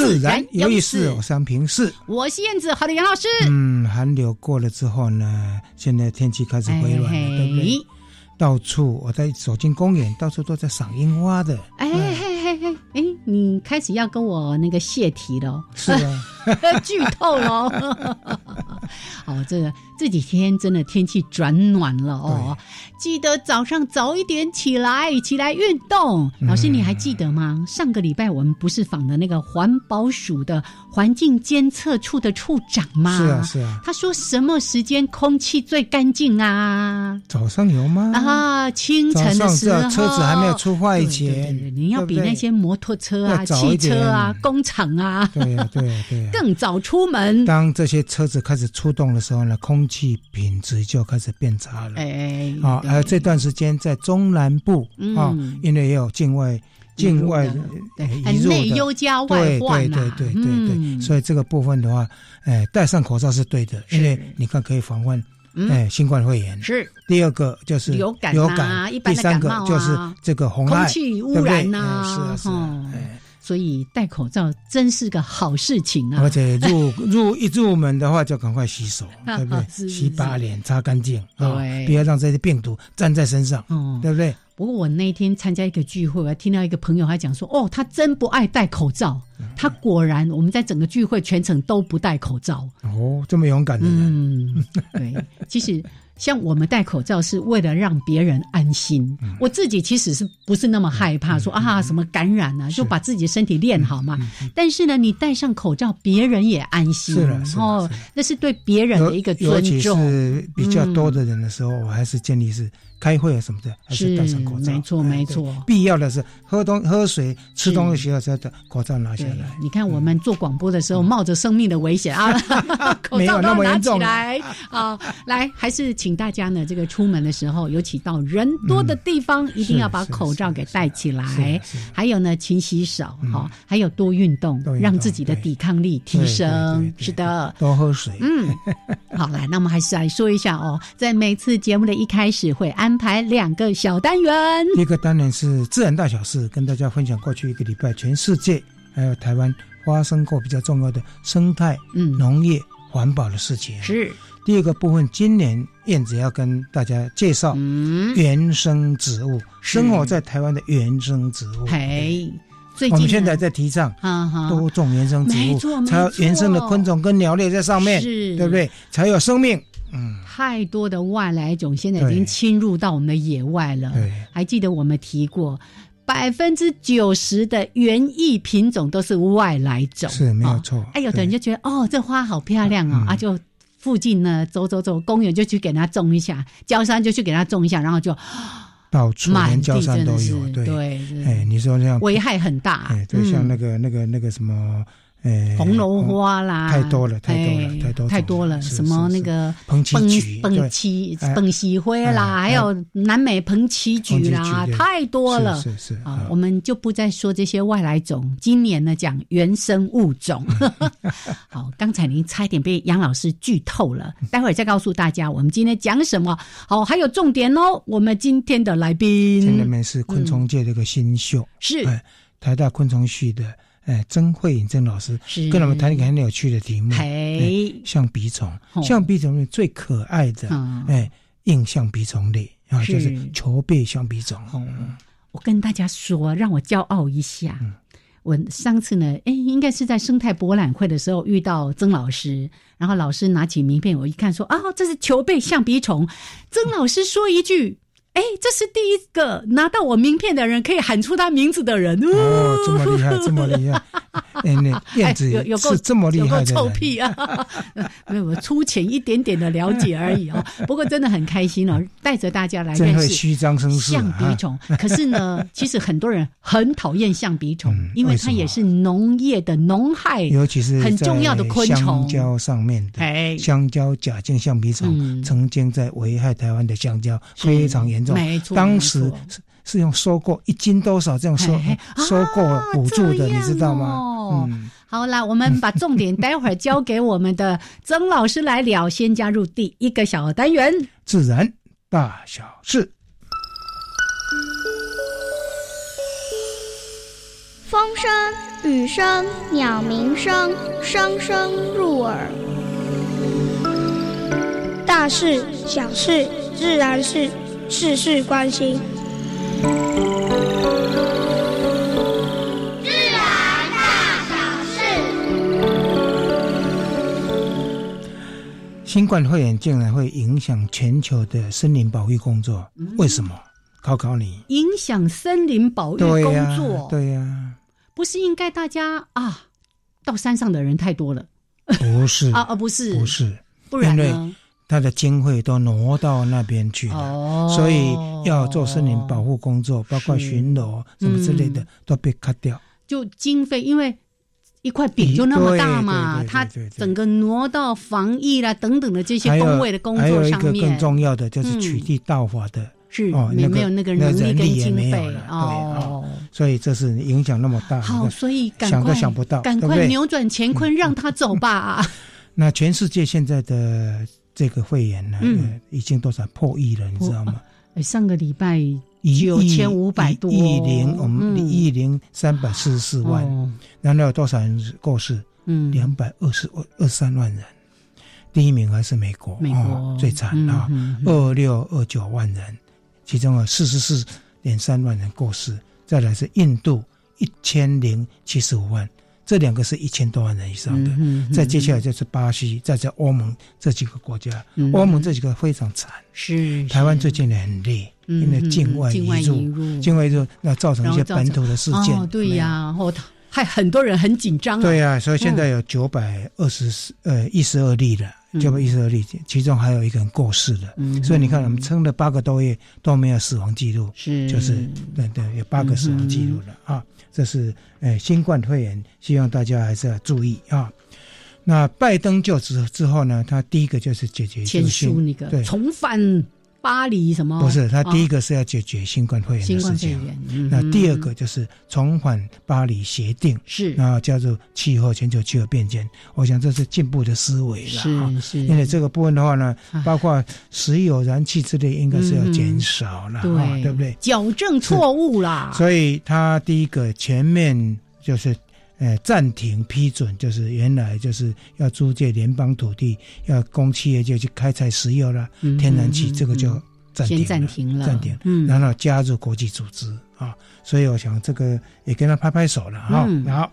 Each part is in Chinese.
自然有意思，我三平是，我是燕子，好的杨老师。嗯，寒流过了之后呢，现在天气开始回暖了，对不对？到处我在走进公园，到处都在赏樱花的。哎嘿嘿嘿，哎，你开始要跟我那个泄题了，是啊，剧透了。好，这个这几天真的天气转暖了哦。记得早上早一点起来，起来运动。老师，你还记得吗？上个礼拜我们不是访的那个环保署的环境监测处的处长吗？是啊，是啊。他说什么时间空气最干净啊？早上有吗？啊，清晨的时候，车子还没有出发以前，你要比那些摩托车啊、汽车啊、工厂啊，对呀，对呀，对啊，更早出门。当这些车子开始出动的时候呢，空气品质就开始变差了。哎，啊。还有这段时间在中南部啊，因为也有境外境外移入的，对对对对对对，所以这个部分的话，哎，戴上口罩是对的，因为你看可以防范哎新冠肺炎。是第二个就是流感流感，第三个就是这个红空气污染呐，是啊是啊，所以戴口罩真是个好事情啊！而且入 入一入门的话，就赶快洗手，对不对？洗把脸，擦干净，对，不要让这些病毒粘在身上，对不对？不过我那天参加一个聚会，我还听到一个朋友还讲说：“哦，他真不爱戴口罩。”他果然，我们在整个聚会全程都不戴口罩。哦，这么勇敢的人，嗯对，其实。像我们戴口罩是为了让别人安心，我自己其实是不是那么害怕说啊什么感染呢？就把自己的身体练好嘛。但是呢，你戴上口罩，别人也安心。是了，哦，那是对别人的一个尊重。是比较多的人的时候，我还是建议是。开会啊什么的，还是戴上口罩。没错，没错。必要的是喝东喝水、吃东西的时候，口罩拿下来。你看我们做广播的时候，冒着生命的危险啊，口罩都拿起来啊。来，还是请大家呢，这个出门的时候，尤其到人多的地方，一定要把口罩给戴起来。还有呢，勤洗手哈，还有多运动，让自己的抵抗力提升。是的，多喝水。嗯，好，来，那我们还是来说一下哦，在每次节目的一开始会安。安排两个小单元，一个单元是自然大小事，跟大家分享过去一个礼拜全世界还有台湾发生过比较重要的生态、嗯、农业、环保的事情。是。第二个部分，今年燕子要跟大家介绍原生植物，生活在台湾的原生植物。嘿，我们现在在提倡多种原生植物，才有原生的昆虫跟鸟类在上面，对不对？才有生命。嗯，太多的外来种现在已经侵入到我们的野外了。对，还记得我们提过，百分之九十的园艺品种都是外来种，是没有错。哎，有的人就觉得哦，这花好漂亮哦，啊，就附近呢走走走，公园就去给它种一下，郊山就去给它种一下，然后就到处连郊山都有。对，哎，你说这样危害很大。哎，对，像那个那个那个什么。红楼花啦，太多了，太多了，太多太多了。什么那个蓬崎蓬崎蓬喜灰啦，还有南美蓬崎菊啦，太多了。是是啊，我们就不再说这些外来种。今年呢，讲原生物种。好，刚才您差一点被杨老师剧透了，待会儿再告诉大家我们今天讲什么。好，还有重点哦，我们今天的来宾，今天是昆虫界的一个新秀，是台大昆虫系的。哎，曾慧颖曾老师跟我们谈一个很有趣的题目，象鼻虫，象鼻虫最可爱的，哎，硬象鼻虫类啊，就是球背象鼻虫。我跟大家说，让我骄傲一下。我上次呢，哎，应该是在生态博览会的时候遇到曾老师，然后老师拿起名片，我一看说啊，这是球背象鼻虫。曾老师说一句。哎，这是第一个拿到我名片的人，可以喊出他名字的人哦，这么厉害，这么厉害！哎，那燕子有是这么厉害的臭屁啊！没有，粗浅一点点的了解而已哦。不过真的很开心哦，带着大家来认识虚张声势象鼻虫。可是呢，其实很多人很讨厌象鼻虫，因为它也是农业的农害，尤其是很重要的昆虫。香蕉上面的香蕉假茎象鼻虫，曾经在危害台湾的香蕉，非常严。没错，当时是是用收购一斤多少这样收收购补助的，你知道吗？嗯，好啦，我们把重点待会儿交给我们的曾老师来聊。先加入第一个小单元：自然大小事。风声、雨声、鸟鸣声，声声入耳。大事、小事、自然是。事事关心，自然大小事。新冠肺炎竟然会影响全球的森林保育工作？为什么？考考你。影响森林保育工作？对呀，不是应该大家啊，到山上的人太多了？不是啊，而不是不是，不然呢？他的经费都挪到那边去了，所以要做森林保护工作，包括巡逻什么之类的都被砍掉。就经费，因为一块饼就那么大嘛，它整个挪到防疫啦等等的这些工位的工作上面。还有一个更重要的就是取缔盗法的，是哦，没有那个能力跟经费哦，所以这是影响那么大。好，所以赶想都想不到，赶快扭转乾坤，让他走吧。那全世界现在的。这个肺炎呢，已经多少破亿了，你知道吗？上个礼拜九千五百多，一零我们一零三百四十四万，然后有多少人过世？嗯，两百二十二二三万人。第一名还是美国，美国最惨啊，二六二九万人，其中有四十四点三万人过世。再来是印度一千零七十五万。这两个是一千多万人以上的，再接下来就是巴西，再在欧盟这几个国家，欧盟这几个非常惨。是台湾最近也很累，因为境外移入，境外移入那造成一些本土的事件。对呀，然后还很多人很紧张。对呀，所以现在有九百二十呃一十二例了，九百一十二例，其中还有一个人过世了。嗯所以你看，我们撑了八个多月都没有死亡记录，是就是对对，有八个死亡记录了啊。这是诶，新冠肺炎，希望大家还是要注意啊。那拜登就职之后呢，他第一个就是解决签署那个重返。巴黎什么？不是，他第一个是要解决新冠肺炎的事情。那第二个就是重返巴黎协定，是，然后叫做气候全球气候变迁。我想这是进步的思维了。是是。因为这个部分的话呢，包括石油燃气之类，应该是要减少了，对对不对？矫正错误啦。所以他第一个前面就是。呃，暂停批准就是原来就是要租借联邦土地，要供企业就去开采石油了，天然气这个就暂停，暂停了，暂停，嗯，然后加入国际组织啊，所以我想这个也跟他拍拍手了哈。好，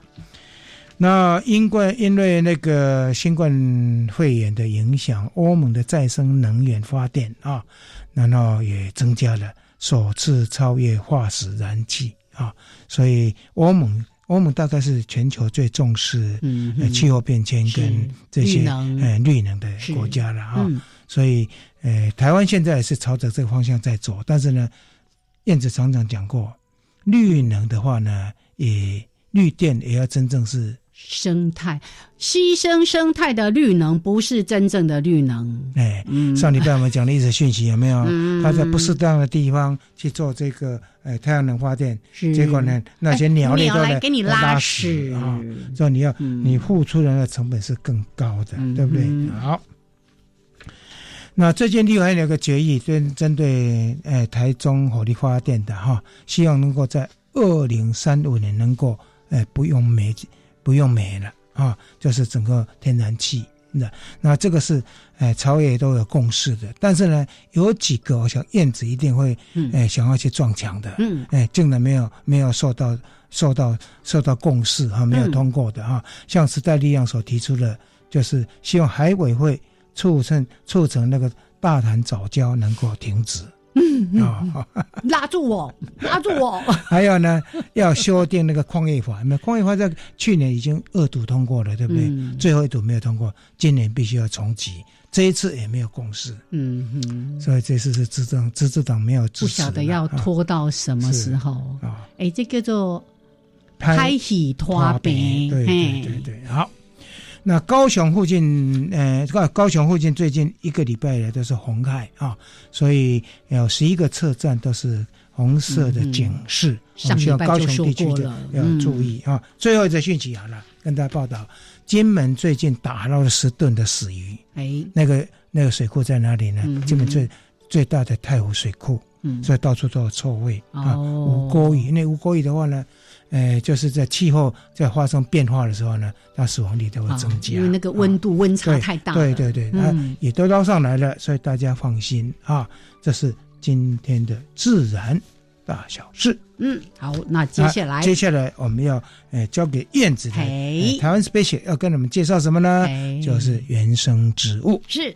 那因为因为那个新冠肺炎的影响，欧盟的再生能源发电啊，然后也增加了，首次超越化石燃气啊，所以欧盟。欧盟大概是全球最重视气候变迁跟这些呃绿能的国家了哈，所以呃台湾现在也是朝着这个方向在走，但是呢，燕子厂长讲过，绿能的话呢，也绿电也要真正是。生态牺牲生态的绿能不是真正的绿能。哎，上礼拜我们讲的一则讯息有没有？他在不适当的地方去做这个呃太阳能发电，结果呢那些鸟类都来给你拉屎啊！所以你要你付出的那成本是更高的，对不对？好，那最近立还有个决议，针针对呃台中火力发电的哈，希望能够在二零三五年能够呃不用煤。不用煤了啊，就是整个天然气那那这个是，哎，朝野都有共识的。但是呢，有几个，我想燕子一定会，哎，想要去撞墙的。嗯，哎，竟然没有没有受到受到受到共识哈，没有通过的哈。像时代力量所提出的，就是希望海委会促成促成那个大潭早教能够停止。嗯啊，拉住我，拉住我！还有呢，要修订那个矿业法，那矿业法在去年已经二读通过了，对不对？最后一读没有通过，今年必须要重启，这一次也没有共识。嗯哼，所以这次是执政，执政党没有支持。不晓得要拖到什么时候啊？哎，这叫做拍喜拖饼，对对对对，好。那高雄附近，呃，高高雄附近最近一个礼拜的都是红海啊，所以有十一个车站都是红色的警示，需要高雄地区的要注意啊。最后一则讯息好了，跟大家报道，金门最近打捞了十吨的死鱼，哎，那个那个水库在哪里呢？金门最最大的太湖水库，嗯，所以到处都有臭味啊。无锅鱼，那无锅鱼的话呢？呃，就是在气候在发生变化的时候呢，它死亡率都会增加，因为那个温度温差太大。对对对，那也都捞上来了，所以大家放心啊。这是今天的自然大小事。嗯，好，那接下来接下来我们要呃交给燕子的台湾 special 要跟你们介绍什么呢？就是原生植物。是。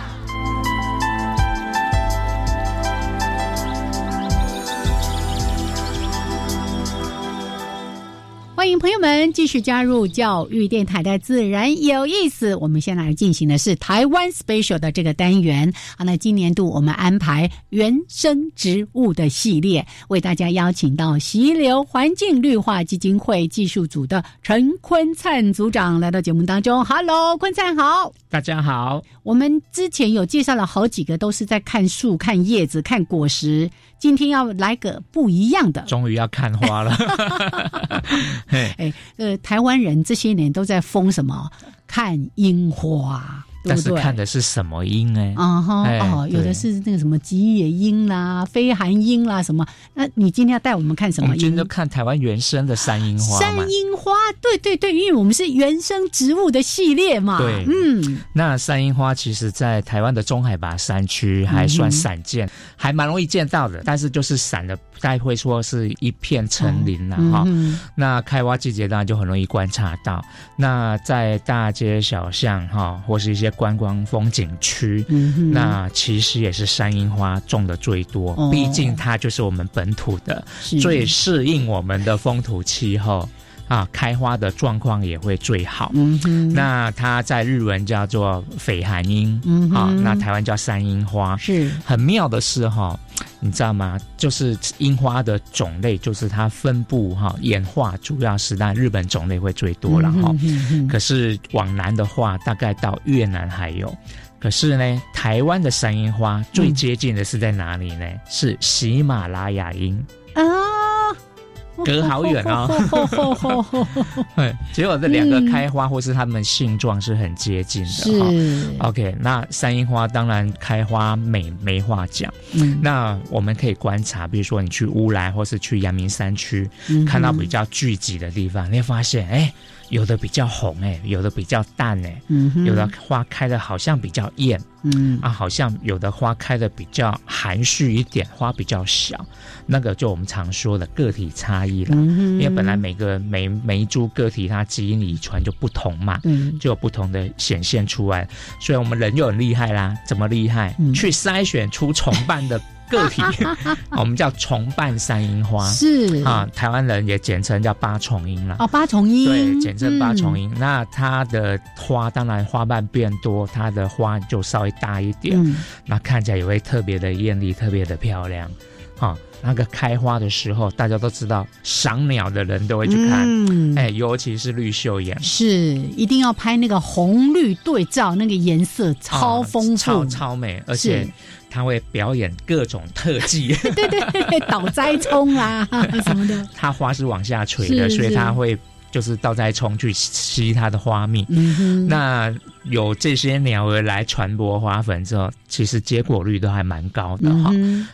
欢迎朋友们继续加入教育电台的自然有意思。我们先来进行的是台湾 special 的这个单元。好，那今年度我们安排原生植物的系列，为大家邀请到溪流环境绿化基金会技术组的陈坤灿组长来到节目当中。Hello，坤灿好，大家好。我们之前有介绍了好几个，都是在看树、看叶子、看果实。今天要来个不一样的，终于要看花了。哎，呃，台湾人这些年都在疯什么？看樱花。但是看的是什么樱呢？啊哈哦，有的是那个什么吉野樱啦、飞寒樱啦什么。那你今天要带我们看什么？今天看台湾原生的山樱花。山樱花，对对对，因为我们是原生植物的系列嘛。对，嗯。那山樱花其实，在台湾的中海拔山区还算散见，还蛮容易见到的。但是就是散的，不太会说是一片成林了哈。那开花季节当然就很容易观察到。那在大街小巷哈，或是一些观光风景区，那其实也是山樱花种的最多，毕竟它就是我们本土的，最适应我们的风土气候啊，开花的状况也会最好。嗯那它在日文叫做绯寒樱，嗯啊，那台湾叫山樱花，是很妙的是哈。你知道吗？就是樱花的种类，就是它分布哈演化，主要是在日本种类会最多了哈。可是往南的话，大概到越南还有。可是呢，台湾的山樱花最接近的是在哪里呢？是喜马拉雅樱啊。隔好远哦，对，结果这两个开花或是它们性状是很接近的。是，OK，那山樱花当然开花美没话讲。嗯，那我们可以观察，比如说你去乌来或是去阳明山区，看到比较聚集的地方，你会发现，哎。有的比较红哎，有的比较淡哎，有的花开的好像比较艳，嗯。啊，好像有的花开的比较含蓄一点，花比较小，那个就我们常说的个体差异了，因为本来每个每每一株个体它基因遗传就不同嘛，嗯，就有不同的显现出来，所以我们人又很厉害啦，怎么厉害？去筛选出重瓣的。个体，我们叫重瓣山樱花，是。啊，台湾人也简称叫八重樱了。哦，八重樱，对，简称八重樱。那它的花当然花瓣变多，它的花就稍微大一点，那看起来也会特别的艳丽，特别的漂亮。哈，那个开花的时候，大家都知道，赏鸟的人都会去看，哎，尤其是绿袖眼，是一定要拍那个红绿对照，那个颜色超丰富，超超美，而且。他会表演各种特技，对对对，倒栽葱啦 什么的。它花是往下垂的，所以他会。就是倒栽葱去吸它的花蜜，那有这些鸟儿来传播花粉之后，其实结果率都还蛮高的哈。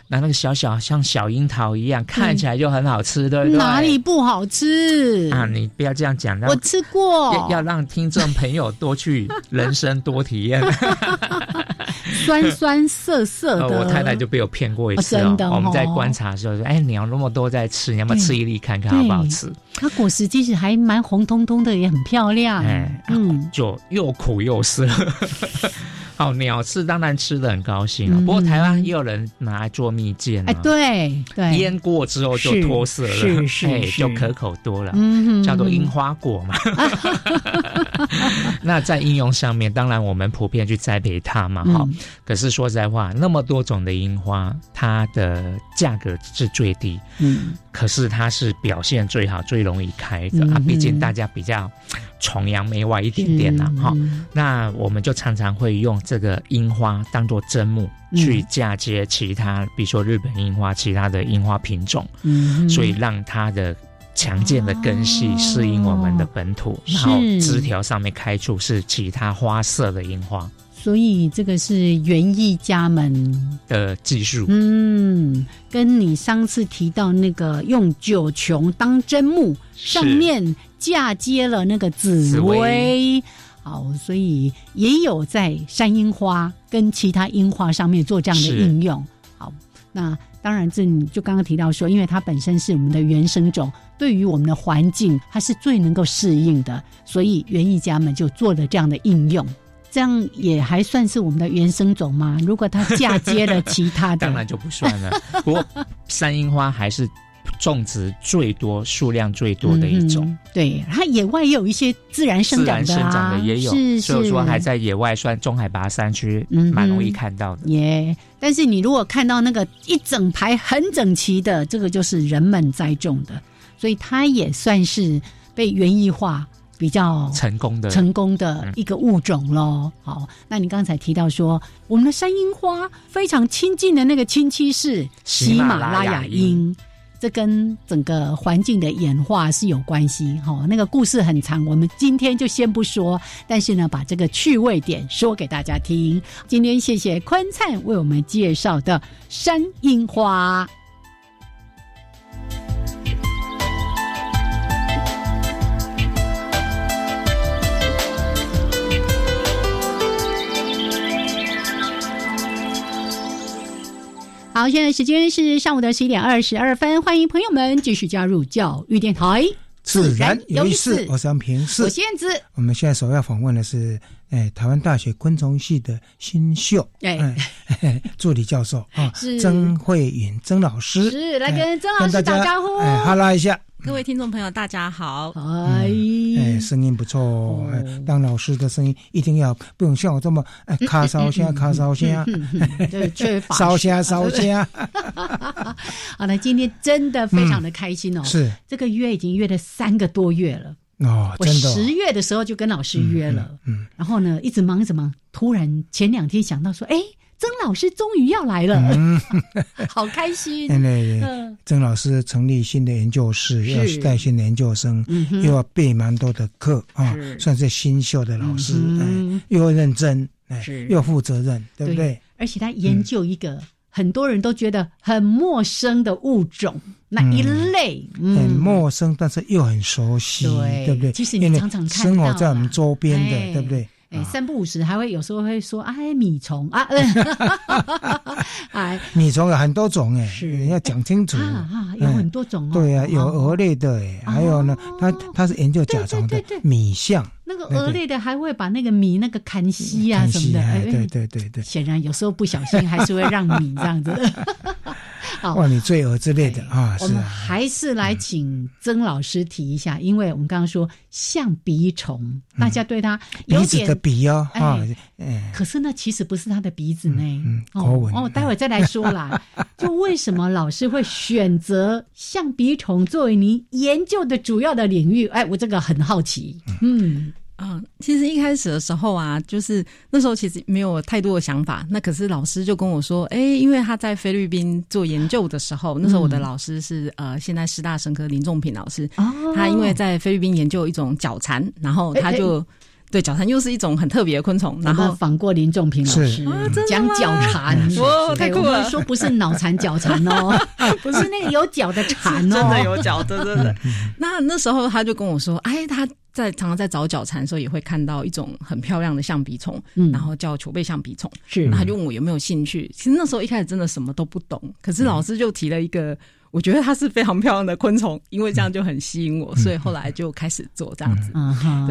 那那个小小像小樱桃一样，看起来就很好吃，对不对？哪里不好吃啊？你不要这样讲，我吃过，要让听众朋友多去人生多体验。酸酸涩涩的，我太太就被我骗过一次哦。我们在观察的时候说：“哎，鸟那么多在吃，你要不要吃一粒看看好不好吃？”它果实其实还蛮红彤彤的，也很漂亮。哎，嗯，就又苦又涩。好，鸟吃当然吃的很高兴啊。不过台湾也有人拿来做蜜饯，哎，对对，腌过之后就脱色了，是是是，就可口多了，嗯，叫做樱花果嘛。那在应用上面，当然我们普遍去栽培它嘛，哈。可是说实在话，那么多种的樱花，它的价格是最低，嗯，可是它是表现最好、最容易开的啊。毕竟大家比较。崇洋媚外一点点呐，哈，那我们就常常会用这个樱花当做砧木去嫁接其他，比如说日本樱花，其他的樱花品种，嗯，所以让它的强健的根系适应我们的本土，然后枝条上面开出是其他花色的樱花。所以这个是园艺家们的技术，嗯，跟你上次提到那个用九琼当砧木，上面嫁接了那个紫薇，好，所以也有在山樱花跟其他樱花上面做这样的应用。好，那当然这你就刚刚提到说，因为它本身是我们的原生种，对于我们的环境它是最能够适应的，所以园艺家们就做了这样的应用。这样也还算是我们的原生种吗？如果它嫁接了其他的，当然就不算了。不过山樱花还是种植最多、数量最多的一种。对，它野外也有一些自然生长的，生长的也有，所以说还在野外算中海拔山区，蛮容易看到的。耶！但是你如果看到那个一整排很整齐的，这个就是人们栽种的，所以它也算是被园艺化。比较成功的成功的一个物种喽。好，那你刚才提到说，我们的山樱花非常亲近的那个亲戚是喜马拉雅樱，这跟整个环境的演化是有关系。哈，那个故事很长，我们今天就先不说。但是呢，把这个趣味点说给大家听。今天谢谢坤灿为我们介绍的山樱花。好，现在时间是上午的十一点二十二分，欢迎朋友们继续加入教育电台，自然有意思。我是杨平，我是燕子。我们现在首要访问的是，哎，台湾大学昆虫系的新秀，哎，助理教授啊，曾慧云曾老师，是来跟曾老师打招呼，哎，哈拉一下。各位听众朋友，大家好！哎，哎，声音不错。当老师的声音一定要不用像我这么哎卡烧声卡烧声，对，缺乏烧声烧声。好了，今天真的非常的开心哦。是这个约已经约了三个多月了哦，真的十月的时候就跟老师约了，嗯，然后呢一直忙一直忙，突然前两天想到说，哎。曾老师终于要来了，好开心！嗯，曾老师成立新的研究室，要带新的研究生，又要备蛮多的课啊，算是新秀的老师，又认真，哎，又负责任，对不对？而且他研究一个很多人都觉得很陌生的物种，那一类很陌生，但是又很熟悉，对不对？其实你常常看生活在我们周边的，对不对？哎，三不五时还会有时候会说，哎，米虫啊，哎，米虫有很多种哎，是。要讲清楚。啊，有很多种哦，对啊，有蛾类的哎，还有呢，他他是研究甲虫的米象，那个蛾类的还会把那个米那个砍稀啊什么的，对对对对，显然有时候不小心还是会让米这样子。哇，你罪恶之类的啊！我们还是来请曾老师提一下，因为我们刚刚说象鼻虫，大家对它鼻子的鼻哦，哎，可是那其实不是它的鼻子呢。嗯，哦哦，待会再来说啦。就为什么老师会选择象鼻虫作为您研究的主要的领域？哎，我这个很好奇。嗯，嗯，其实一开始的时候啊，就是那时候其实没有太多的想法。那可是老师就跟我说，哎，因为他在菲律宾做研究的时候，那时候我的老师是呃，现在师大生科林仲平老师，哦他因为在菲律宾研究一种角蝉，然后他就。对，角蝉又是一一种很特别的昆虫。然后访过林仲平老师，讲角蝉，哇，太酷了！说不是脑残角蝉哦，不是那个有角的蝉哦，真的有角，真的。那那时候他就跟我说，哎，他在常常在找脚蝉的时候，也会看到一种很漂亮的象鼻虫，然后叫球背象鼻虫。是，他就问我有没有兴趣。其实那时候一开始真的什么都不懂，可是老师就提了一个。我觉得它是非常漂亮的昆虫，因为这样就很吸引我，所以后来就开始做这样子。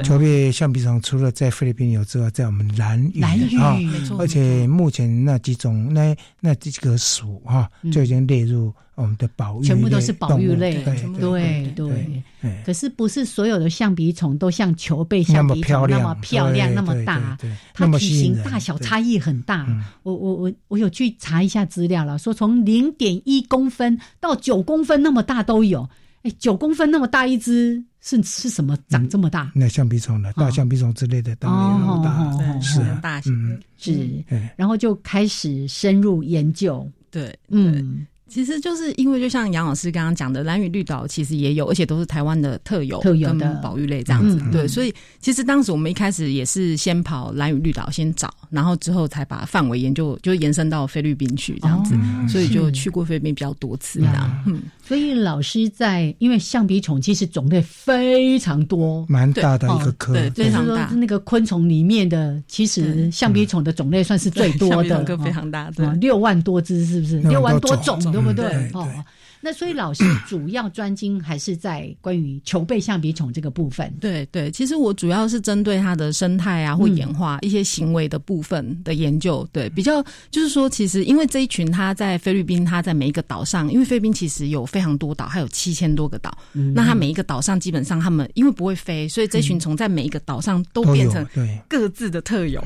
球背象鼻虫除了在菲律宾有之外，在我们南屿啊，而且目前那几种那那几个属哈就已经列入。我们的保育全部都是保育类，对对对。可是不是所有的象鼻虫都像球背象鼻虫那么漂亮、那么大，它体型大小差异很大。我我我我有去查一下资料了，说从零点一公分到九公分那么大都有。哎，九公分那么大一只，是是什么长这么大？那橡皮虫呢大象皮虫之类的，当然有大，是大型是。然后就开始深入研究，对，嗯。其实就是因为，就像杨老师刚刚讲的，蓝屿绿岛其实也有，而且都是台湾的特有、特有的保育类这样子。对，所以其实当时我们一开始也是先跑蓝屿绿岛先找，然后之后才把范围研究就延伸到菲律宾去这样子。所以就去过菲律宾比较多次这样。嗯，所以老师在因为象鼻虫其实种类非常多，蛮大的一个科，对，非常大。那个昆虫里面的，其实象鼻虫的种类算是最多的，非常大，对，六万多只是不是？六万多种。对不对？哦，那所以老师主要专精还是在关于球背象鼻虫这个部分。对对，其实我主要是针对它的生态啊或演化一些行为的部分的研究。对，比较就是说，其实因为这一群它在菲律宾，它在每一个岛上，因为菲律宾其实有非常多岛，它有七千多个岛。那它每一个岛上基本上它们因为不会飞，所以这群虫在每一个岛上都变成各自的特有。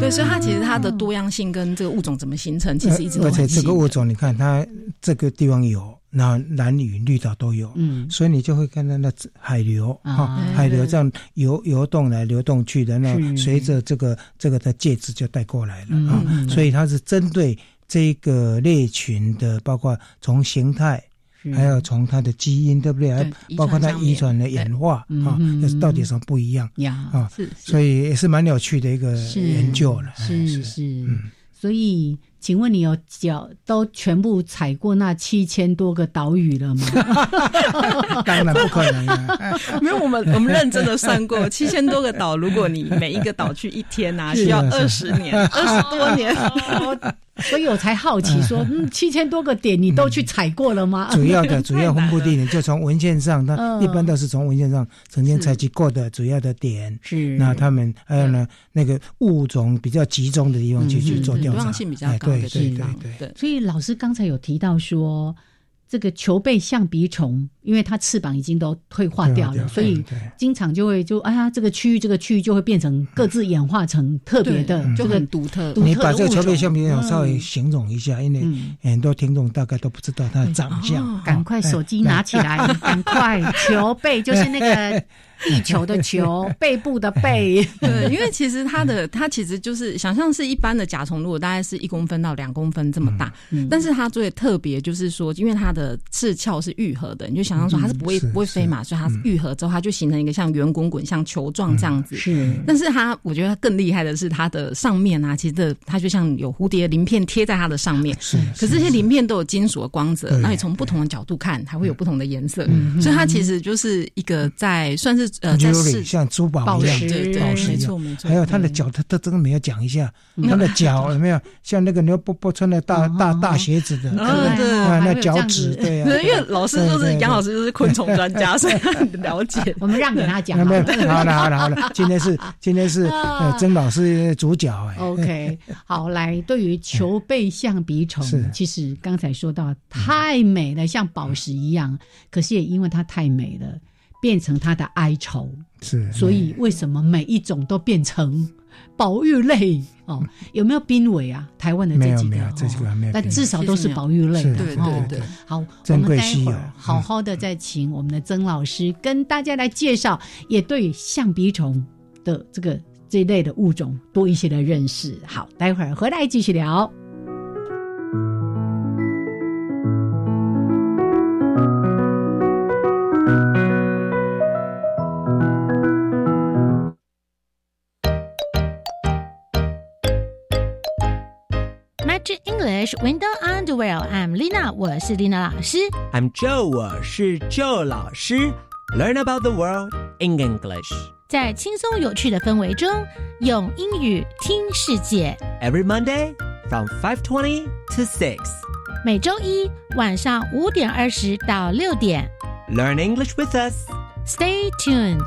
对，所以它其实它的多样性跟这个物种怎么形成，其实一直都而且这个物种，你看它。这个地方有，那蓝屿、绿岛都有，嗯，所以你就会看到那海流啊，海流这样游游动来、流动去的，那随着这个这个的介质就带过来了啊，所以它是针对这个类群的，包括从形态，还有从它的基因，对不对？还包括它遗传的演化啊，那到底什么不一样啊？是，所以也是蛮有趣的一个研究了，是。是，嗯，所以。请问你有脚都全部踩过那七千多个岛屿了吗？当然不可能啊！没有，我们我们认真的算过，七千多个岛，如果你每一个岛去一天啊，需要二十年，二十多年。所以我才好奇说，嗯，七千多个点你都去采过了吗？主要的 主要分布地点就从文献上，它一般都是从文献上曾经采集过的主要的点。是那他们还有呢，那个物种比较集中的地方去去做调查，多样性比较高的地方。对，所以老师刚才有提到说。这个球背象鼻虫，因为它翅膀已经都退化掉了，所以经常就会就哎呀，这个区域这个区域就会变成各自演化成特别的，就很独特。你把这个球背象鼻虫稍微形容一下，因为很多听众大概都不知道它的长相。赶快手机拿起来，赶快球背就是那个。地 球的球，背部的背，对，因为其实它的它其实就是想象是一般的甲虫，如果大概是一公分到两公分这么大，嗯。但是它最特别就是说，因为它的翅鞘是愈合的，你就想象说它是不会不会飞嘛，所以它愈合之后，它就形成一个像圆滚滚、像球状这样子。是，但是它我觉得它更厉害的是它的上面啊，其实的它就像有蝴蝶鳞片贴在它的上面，是，可是这些鳞片都有金属的光泽，那你从不同的角度看，还会有不同的颜色，所以它其实就是一个在算是。呃，就是像珠宝一样，对对，没错没错。还有他的脚，他他真的没有讲一下，他的脚有没有像那个牛波波穿的大大大鞋子的，那脚趾对啊。因为老师就是杨老师，就是昆虫专家，所以 很了解。我们让给他讲。好了好了好了，今天是 今天是曾老师主角哎。OK，好来，对于球背象鼻虫，其实刚才说到太美了，像宝石一样，可是也因为它太美了。变成他的哀愁，是，所以为什么每一种都变成保育类？哦，有没有濒危啊？台湾的这几个，这几个还没有，但至少都是保育类的。对对对，好，我们待会儿好好的再请我们的曾老师跟大家来介绍，也对象鼻虫的这个这一类的物种多一些的认识。好，待会儿回来继续聊。Window Underwear, I'm Lina，我是 Lina 老师。I'm Joe，我是 Joe 老师。Learn about the world in English，在轻松有趣的氛围中，用英语听世界。Every Monday from five twenty to six，每周一晚上五点二十到六点。Learn English with us. Stay tuned.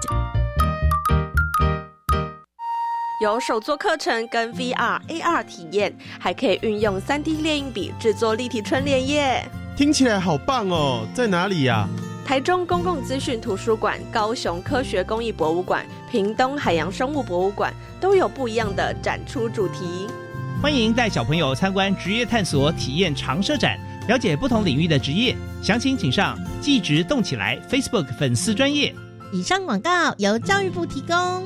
有手作课程跟 VR、AR 体验，还可以运用 3D 猎印笔制作立体春联耶！听起来好棒哦！在哪里呀？台中公共资讯图书馆、高雄科学工艺博物馆、屏东海洋生物博物馆都有不一样的展出主题。欢迎带小朋友参观职业探索体验长设展，了解不同领域的职业。详情请上“技职动起来 ”Facebook 粉丝专业。以上广告由教育部提供。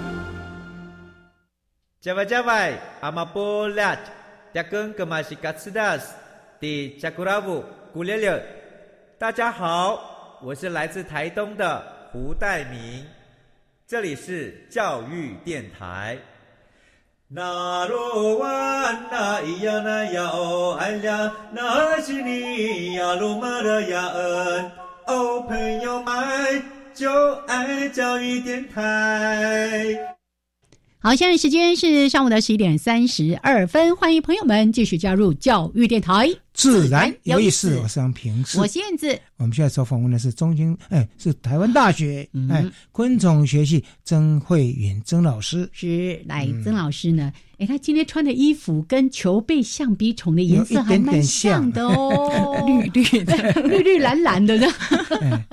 加外加外，阿玛波拉，扎根格玛西卡斯达斯，的加古拉布古列列。大家好，我是来自台东的胡代明，这里是教育电台。那罗哇那咿呀那呀哦哎呀，那是你呀鲁玛的呀恩，哦朋友们就爱教育电台。好，现在时间是上午的十一点三十二分，欢迎朋友们继续加入教育电台，自然有意思。我是杨平，我是燕子。我们现在所访问的是中兴，哎，是台湾大学，哎，昆虫学系曾慧允曾老师。是，来曾老师呢？哎，他今天穿的衣服跟球背象鼻虫的颜色还蛮像的哦，绿绿的，绿绿蓝蓝的呢。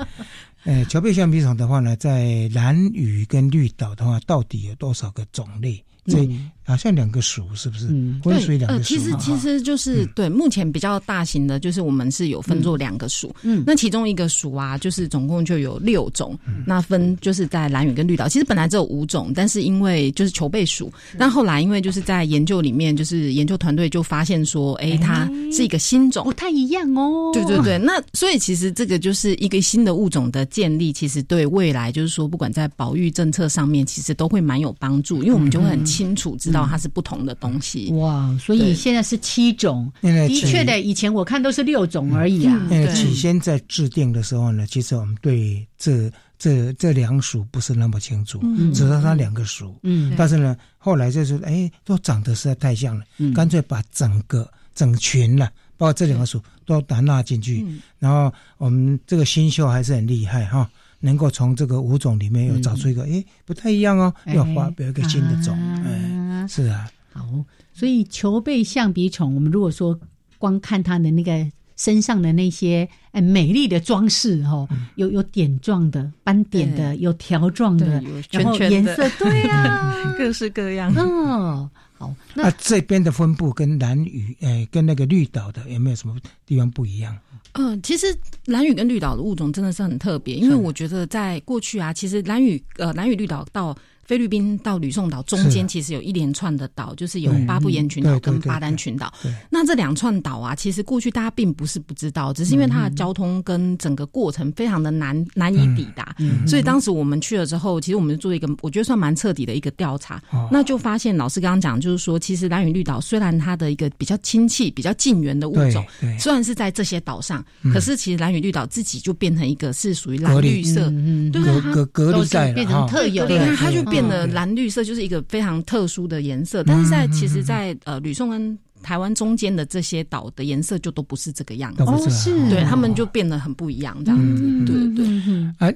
呃，桥背橡皮厂的话呢，在蓝屿跟绿岛的话，到底有多少个种类？这好像两个属是不是？温水两个属。呃，其实其实就是对，目前比较大型的，就是我们是有分作两个属。嗯，那其中一个属啊，就是总共就有六种。那分就是在蓝屿跟绿岛，其实本来只有五种，但是因为就是球背属，但后来因为就是在研究里面，就是研究团队就发现说，哎，它是一个新种，不太一样哦。对对对，那所以其实这个就是一个新的物种的建立，其实对未来就是说，不管在保育政策上面，其实都会蛮有帮助，因为我们就会很。清楚知道它是不同的东西。哇，所以现在是七种，的确的，以前我看都是六种而已啊。起先在制定的时候呢，其实我们对这这这两属不是那么清楚，只知道它两个属。嗯，但是呢，后来就是哎，都长得实在太像了，干脆把整个整群了，包括这两个属都打纳进去。嗯。然后我们这个新秀还是很厉害哈。能够从这个五种里面又找出一个，哎，不太一样哦，要发表一个新的种，哎，是啊。好，所以球背象鼻虫，我们如果说光看它的那个身上的那些哎美丽的装饰，哈，有有点状的、斑点的、有条状的，然后颜色对啊，各式各样。哦，好，那这边的分布跟蓝屿，哎，跟那个绿岛的有没有什么地方不一样？嗯，其实蓝屿跟绿岛的物种真的是很特别，因为我觉得在过去啊，其实蓝屿呃蓝屿绿岛到。菲律宾到吕宋岛中间其实有一连串的岛，就是有巴布岩群岛跟巴丹群岛。那这两串岛啊，其实过去大家并不是不知道，只是因为它的交通跟整个过程非常的难难以抵达，所以当时我们去了之后，其实我们做一个我觉得算蛮彻底的一个调查，那就发现老师刚刚讲就是说，其实蓝屿绿岛虽然它的一个比较亲戚、比较近缘的物种，虽然是在这些岛上，可是其实蓝屿绿岛自己就变成一个是属于蓝绿色，对隔隔离在变成特有的，它就变。变得蓝绿色就是一个非常特殊的颜色，但是在其实，在呃吕宋跟台湾中间的这些岛的颜色就都不是这个样子，哦，是对他们就变得很不一样，这样子，对对啊。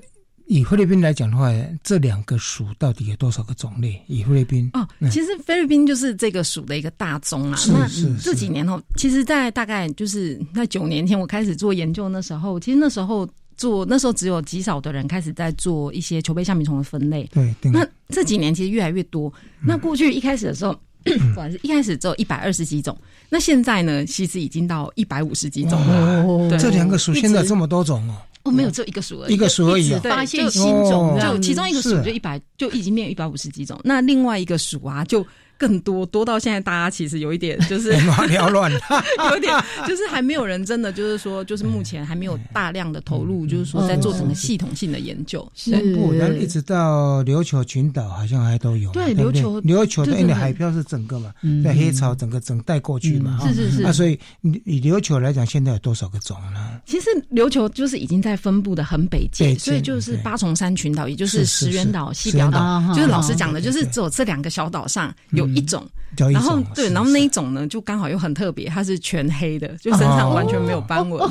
以菲律宾来讲的话，这两个属到底有多少个种类？以菲律宾哦，其实菲律宾就是这个属的一个大宗啊。是是。这几年哦，其实，在大概就是那九年前，我开始做研究那时候，其实那时候做那时候只有极少的人开始在做一些球杯橡皮虫的分类。对。那这几年其实越来越多。那过去一开始的时候，不好意思，一开始只有一百二十几种。那现在呢，其实已经到一百五十几种了。哦。这两个属现在这么多种哦。哦，没有，只有一个属而已，一个属而已，发现新种，就其中一个属就一百，就已经变一百五十几种。那另外一个属啊，就。更多多到现在，大家其实有一点 就是缭乱，有点就是还没有人真的就是说，就是目前还没有大量的投入，就是说在做整个系统性的研究。是，然后一直到琉球群岛好像还都有。对，琉球琉球的因为海漂是整个嘛，在黑潮整个整带过去嘛，是是是。那所以以琉球来讲，现在有多少个种呢？其实琉球就是已经在分布的很北界，所以就是八重山群岛，也就是石垣岛、西表岛，就是老师讲的，就是只有这两个小岛上有。一种，然后对，然后那一种呢，就刚好又很特别，它是全黑的，就身上完全没有斑纹。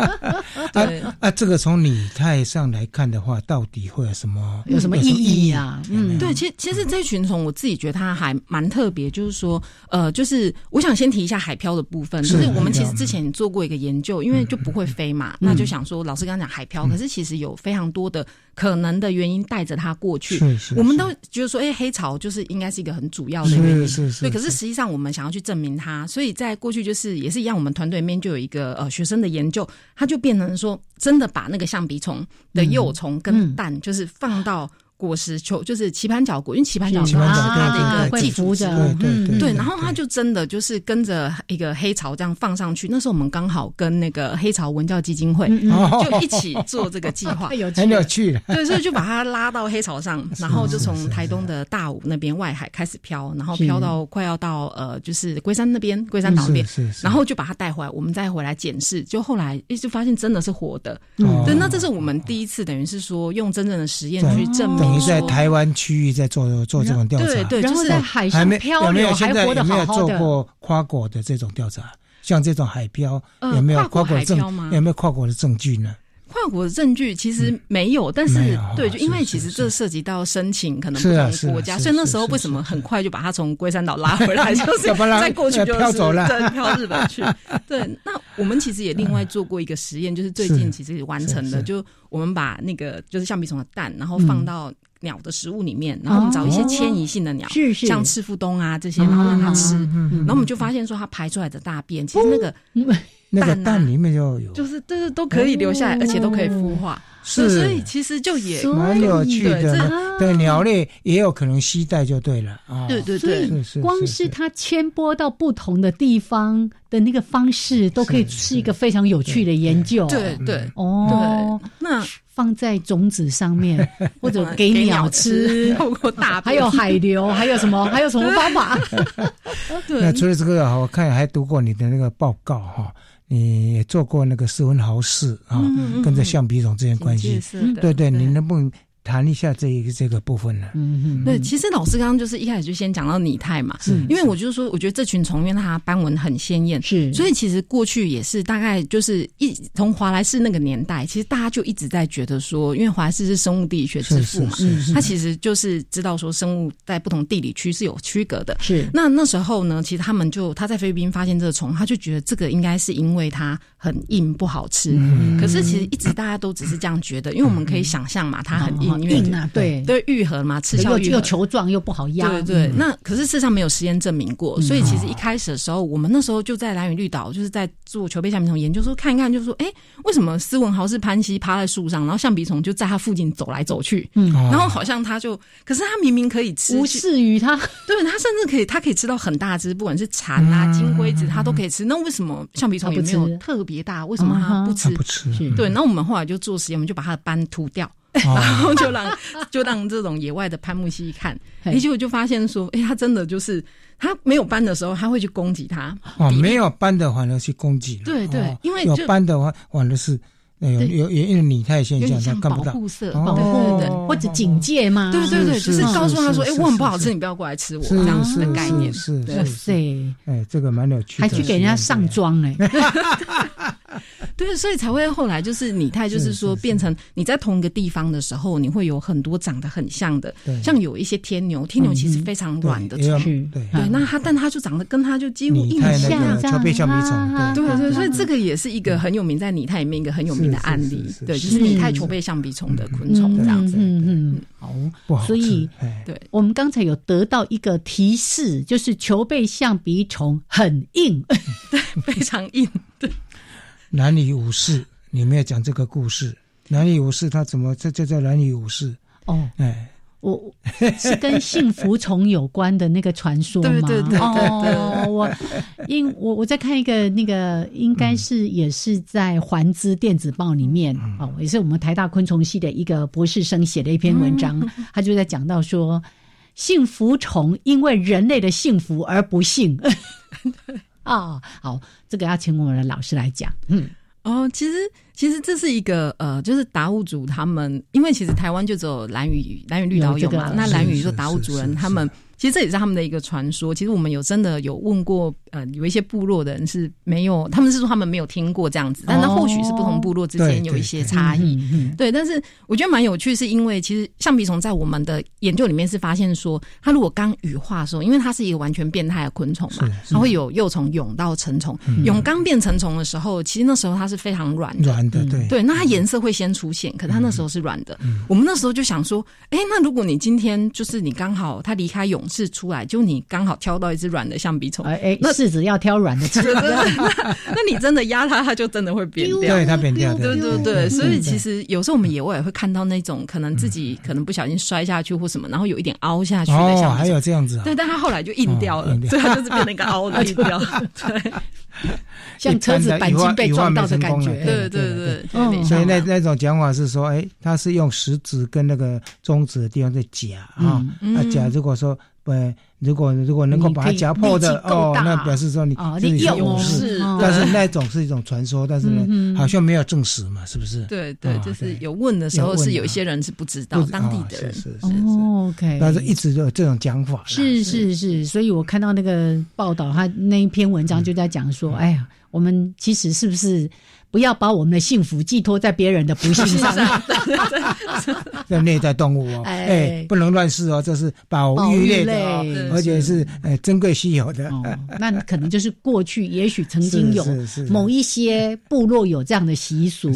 对。啊，这个从拟态上来看的话，到底会有什么有什么意义啊？嗯，对，其实其实这群虫，我自己觉得它还蛮特别，就是说，呃，就是我想先提一下海漂的部分，就是我们其实之前做过一个研究，因为就不会飞嘛，那就想说，老师刚刚讲海漂，可是其实有非常多的。可能的原因带着它过去，我们都觉得说，哎，黑潮就是应该是一个很主要的原因，对。可是实际上，我们想要去证明它，所以在过去就是也是一样，我们团队里面就有一个呃学生的研究，他就变成说，真的把那个橡皮虫的幼虫跟蛋，就是放到。果实球就是棋盘角果，因为棋盘角是它的一个寄福的，对对对。然后他就真的就是跟着一个黑潮这样放上去。那时候我们刚好跟那个黑潮文教基金会 就一起做这个计划，很有趣。对，所以就把它拉到黑潮上，然后就从台东的大武那边外海开始飘，然后飘到快要到呃就是龟山那边，龟山岛那边，然后就把它带回来，我们再回来检视。就后来一就发现真的是活的，对。那这是我们第一次等于是说用真正的实验去证明。你在台湾区域在做做这种调查，对对，就是在海上漂流，现在有没有做过跨国的这种调查？像这种海漂有没有跨国证？有没有跨国的证据呢？跨国的证据其实没有，但是对，就因为其实这涉及到申请，可能不同国家，所以那时候为什么很快就把他从龟山岛拉回来，就是在过去就是飘走了，飘日本去。对，那我们其实也另外做过一个实验，就是最近其实完成的，就我们把那个就是橡皮虫的蛋，然后放到鸟的食物里面，然后我们找一些迁移性的鸟，像赤腹东啊这些，然后让它吃，然后我们就发现说它排出来的大便，其实那个。那个蛋里面就有，就是都是都可以留下来，而且都可以孵化，是，所以其实就也蛮有趣的。对，鸟类也有可能吸带就对了啊。对对对，光是它迁播到不同的地方的那个方式，都可以是一个非常有趣的研究。对对哦，那放在种子上面，或者给鸟吃，透过大，还有海流，还有什么？还有什么方法？那除了这个，我看还读过你的那个报告哈。你也做过那个斯文豪氏啊，跟着橡皮虫之间关系，对对，你能不能？谈一下这一个这个部分呢？嗯嗯，对，其实老师刚刚就是一开始就先讲到拟态嘛，是，因为我就是说，我觉得这群虫因为它斑纹很鲜艳，是，所以其实过去也是大概就是一从华莱士那个年代，其实大家就一直在觉得说，因为华莱士是生物地理学之父嘛，他其实就是知道说生物在不同地理区是有区隔的。是，那那时候呢，其实他们就他在菲律宾发现这个虫，他就觉得这个应该是因为它很硬不好吃。可是其实一直大家都只是这样觉得，因为我们可以想象嘛，它很硬。硬啊，对，对，愈合嘛，吃效又球状又不好压，对对。那可是事实上没有实验证明过，所以其实一开始的时候，我们那时候就在蓝屿绿岛，就是在做球杯橡皮虫研究，说看一看，就说，哎，为什么斯文豪是潘西趴在树上，然后橡皮虫就在他附近走来走去，嗯，然后好像他就，可是他明明可以吃，无视于他，对他甚至可以，他可以吃到很大只，不管是蝉啊、金龟子，他都可以吃。那为什么橡皮虫也没有特别大？为什么他不吃？不吃，对。那我们后来就做实验，我们就把它的斑涂掉。然后就让 就让这种野外的潘木蜥看，结果就发现说，哎，它真的就是它没有斑的时候，它会去攻击它。哦，没有斑的反而去攻击。对对，因为有斑的话，反而是有有有因为拟态现象，它看不到。保护色，保护对，或者警戒吗？对对对，就是告诉他说，哎，我很不好吃，你不要过来吃我，这样子的概念。是哇塞，哎，这个蛮有趣，还去给人家上妆哎。对，所以才会后来就是拟态，就是说变成你在同一个地方的时候，你会有很多长得很像的，像有一些天牛，天牛其实非常软的虫，对。对，那它但它就长得跟它就几乎一模一样，球背橡皮虫，对对，所以这个也是一个很有名在拟态里面一个很有名的案例，对，就是拟态球背象鼻虫的昆虫这样子，嗯嗯，好，所以对我们刚才有得到一个提示，就是球背象鼻虫很硬，对，非常硬，对。男女武士，你们要讲这个故事。男女武士他怎么这就叫男女武士？哦，哎，我是跟幸福虫有关的那个传说吗？对对对哦，我因我我在看一个那个，应该是也是在环资电子报里面哦，也是我们台大昆虫系的一个博士生写的一篇文章，他就在讲到说，幸福虫因为人类的幸福而不幸。啊，好，这个要请我们的老师来讲。嗯，哦，其实其实这是一个呃，就是达悟族他们，因为其实台湾就只有蓝屿蓝屿绿岛有嘛，那蓝屿说达悟族人他们。其实这也是他们的一个传说。其实我们有真的有问过，呃，有一些部落的人是没有，他们是说他们没有听过这样子。但那或许是不同部落之间有一些差异。对，但是我觉得蛮有趣，是因为其实橡皮虫在我们的研究里面是发现说，它如果刚羽化的时候，因为它是一个完全变态的昆虫嘛，它会有幼虫蛹到成虫，蛹刚变成虫的时候，其实那时候它是非常软软的，对对。那它颜色会先出现，可它那时候是软的。我们那时候就想说，哎，那如果你今天就是你刚好它离开蛹。室出来，就你刚好挑到一只软的橡皮虫，哎哎，那柿子要挑软的吃，那你真的压它，它就真的会扁掉，对它扁掉，对对对。所以其实有时候我们野外也会看到那种可能自己可能不小心摔下去或什么，然后有一点凹下去的橡皮虫，还有这样子啊，对，但它后来就硬掉了，所以它就是变成一个凹的 硬掉，对，像车子钣金被撞到的感觉，对对对。所以那那种。讲法是说，哎，它是用食指跟那个中指的地方在夹啊，那夹如果说。不，如果如果能够把它夹破的哦，那表示说你是勇士。但是那种是一种传说，但是呢，好像没有证实嘛，是不是？对对，就是有问的时候是有一些人是不知道当地的人。是是是。OK。但是一直有这种讲法。是是是，所以我看到那个报道，他那一篇文章就在讲说，哎呀，我们其实是不是？不要把我们的幸福寄托在别人的不幸上，这虐待动物哦，哎，不能乱试哦，这是保育类的，而且是呃珍贵稀有的。哦 那可能就是过去也许曾经有某一些部落有这样的习俗，